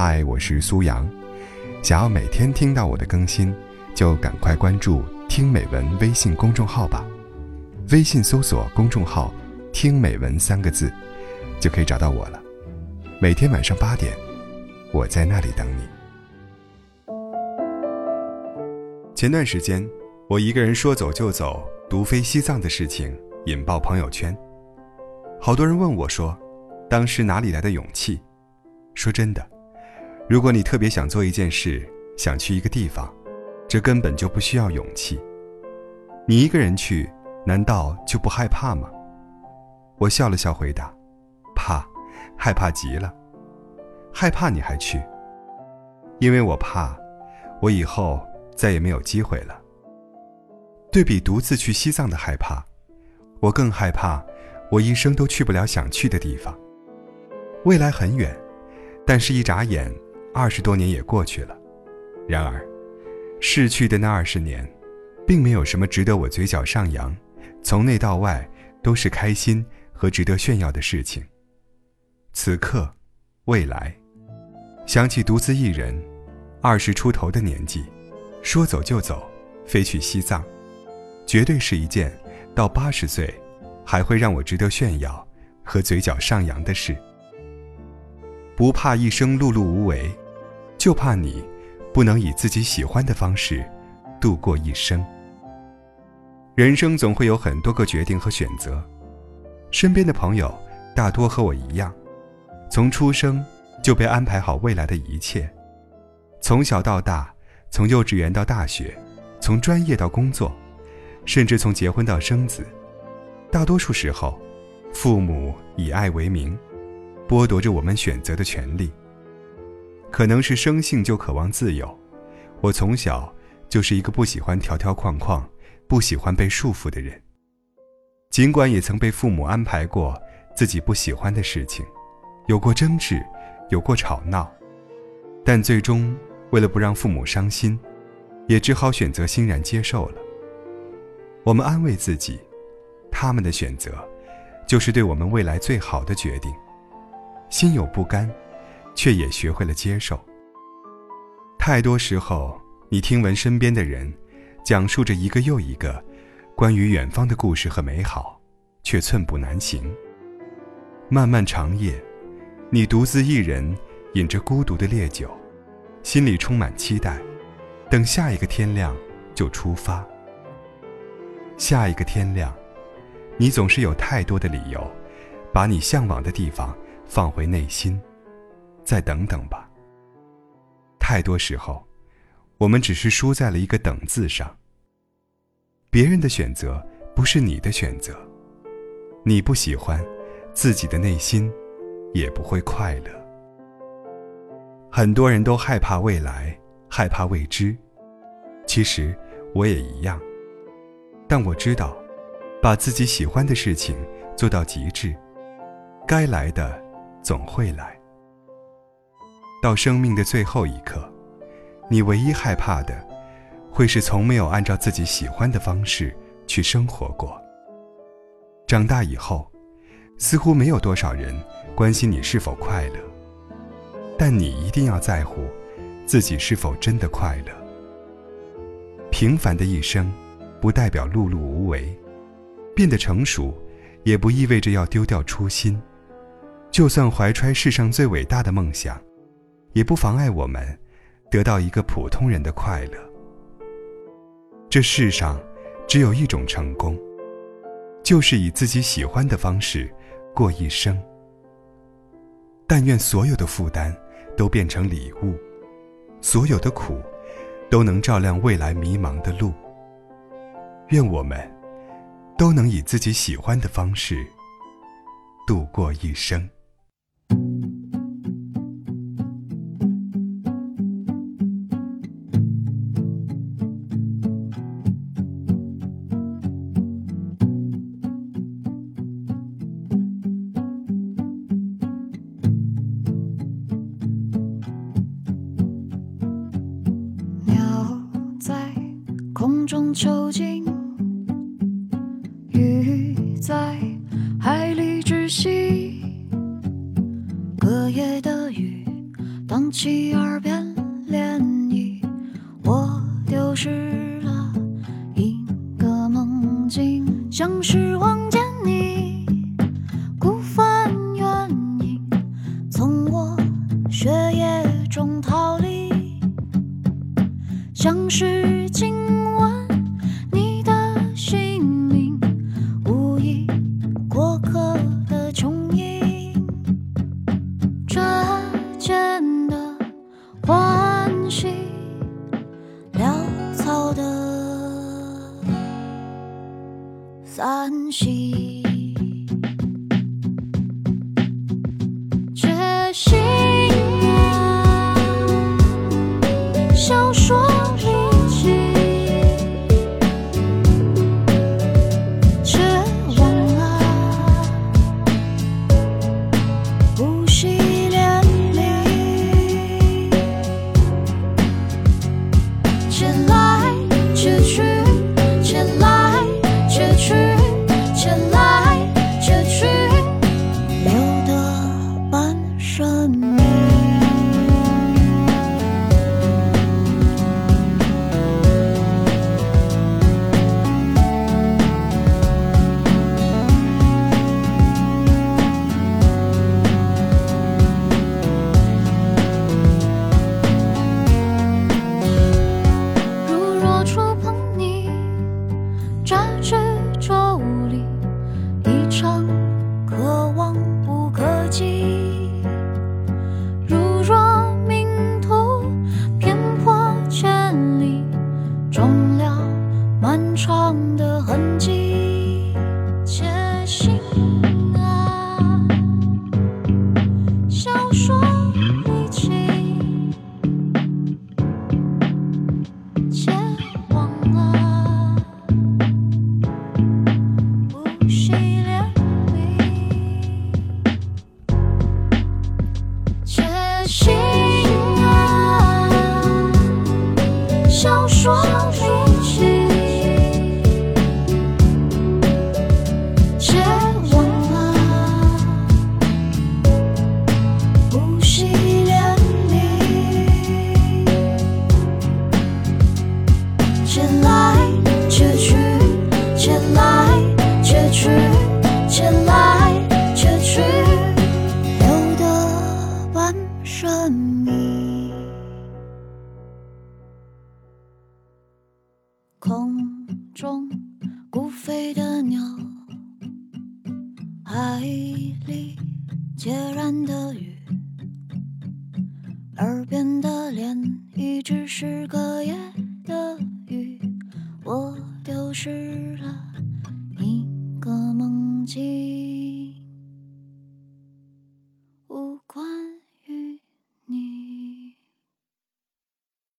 嗨，我是苏阳。想要每天听到我的更新，就赶快关注“听美文”微信公众号吧。微信搜索公众号“听美文”三个字，就可以找到我了。每天晚上八点，我在那里等你。前段时间，我一个人说走就走，独飞西藏的事情引爆朋友圈，好多人问我说：“当时哪里来的勇气？”说真的。如果你特别想做一件事，想去一个地方，这根本就不需要勇气。你一个人去，难道就不害怕吗？我笑了笑回答：“怕，害怕极了。害怕你还去？因为我怕，我以后再也没有机会了。对比独自去西藏的害怕，我更害怕，我一生都去不了想去的地方。未来很远，但是一眨眼。”二十多年也过去了，然而，逝去的那二十年，并没有什么值得我嘴角上扬，从内到外都是开心和值得炫耀的事情。此刻，未来，想起独自一人，二十出头的年纪，说走就走，飞去西藏，绝对是一件到八十岁，还会让我值得炫耀和嘴角上扬的事。不怕一生碌碌无为，就怕你不能以自己喜欢的方式度过一生。人生总会有很多个决定和选择，身边的朋友大多和我一样，从出生就被安排好未来的一切，从小到大，从幼稚园到大学，从专业到工作，甚至从结婚到生子，大多数时候，父母以爱为名。剥夺着我们选择的权利。可能是生性就渴望自由，我从小就是一个不喜欢条条框框、不喜欢被束缚的人。尽管也曾被父母安排过自己不喜欢的事情，有过争执，有过吵闹，但最终为了不让父母伤心，也只好选择欣然接受了。我们安慰自己，他们的选择，就是对我们未来最好的决定。心有不甘，却也学会了接受。太多时候，你听闻身边的人讲述着一个又一个关于远方的故事和美好，却寸步难行。漫漫长夜，你独自一人饮着孤独的烈酒，心里充满期待，等下一个天亮就出发。下一个天亮，你总是有太多的理由，把你向往的地方。放回内心，再等等吧。太多时候，我们只是输在了一个“等”字上。别人的选择不是你的选择，你不喜欢，自己的内心也不会快乐。很多人都害怕未来，害怕未知，其实我也一样。但我知道，把自己喜欢的事情做到极致，该来的。总会来。到生命的最后一刻，你唯一害怕的，会是从没有按照自己喜欢的方式去生活过。长大以后，似乎没有多少人关心你是否快乐，但你一定要在乎自己是否真的快乐。平凡的一生，不代表碌碌无为；变得成熟，也不意味着要丢掉初心。就算怀揣世上最伟大的梦想，也不妨碍我们得到一个普通人的快乐。这世上只有一种成功，就是以自己喜欢的方式过一生。但愿所有的负担都变成礼物，所有的苦都能照亮未来迷茫的路。愿我们都能以自己喜欢的方式度过一生。中囚禁，鱼在海里窒息，隔夜的雨荡起耳边涟漪，我丢失了一个梦境，像是望见你孤帆远影，从我血液中逃离，像是空中孤飞的鸟，海里孑然的鱼，耳边的涟漪只是个夜，